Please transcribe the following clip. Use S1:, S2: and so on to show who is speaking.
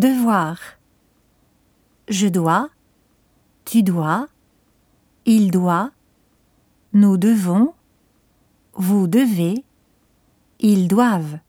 S1: Devoir. Je dois. Tu dois. Il doit. Nous devons. Vous devez. Ils doivent.